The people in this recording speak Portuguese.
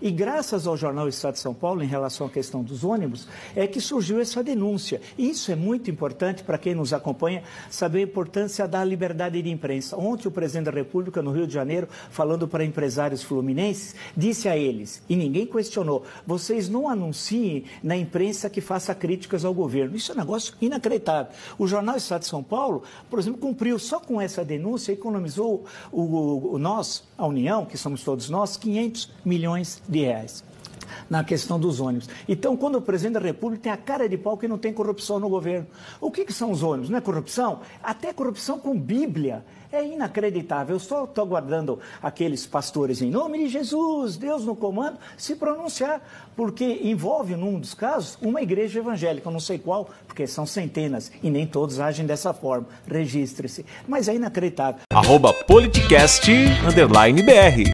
E graças ao jornal Estado de São Paulo, em relação à questão dos ônibus, é que surgiu essa denúncia. E isso é muito importante para quem nos acompanha saber a importância da liberdade de imprensa. Ontem, o presidente da República, no Rio de Janeiro, falando para empresários fluminenses, disse a eles, e ninguém questionou, vocês não anunciem na imprensa que faça críticas ao governo. Isso é um negócio inacreditável. O jornal Estado de São Paulo, por exemplo, cumpriu só com essa denúncia, economizou o, o, o nós, a União, que somos todos nós, 500 milhões de reais na questão dos ônibus. Então, quando o presidente da República tem a cara de pau que não tem corrupção no governo. O que, que são os ônibus? Não é corrupção? Até corrupção com Bíblia. É inacreditável. Eu só estou aguardando aqueles pastores em nome de Jesus, Deus no comando, se pronunciar, porque envolve, num dos casos, uma igreja evangélica, eu não sei qual, porque são centenas e nem todos agem dessa forma. Registre-se. Mas é inacreditável. Arroba politicast, underline BR.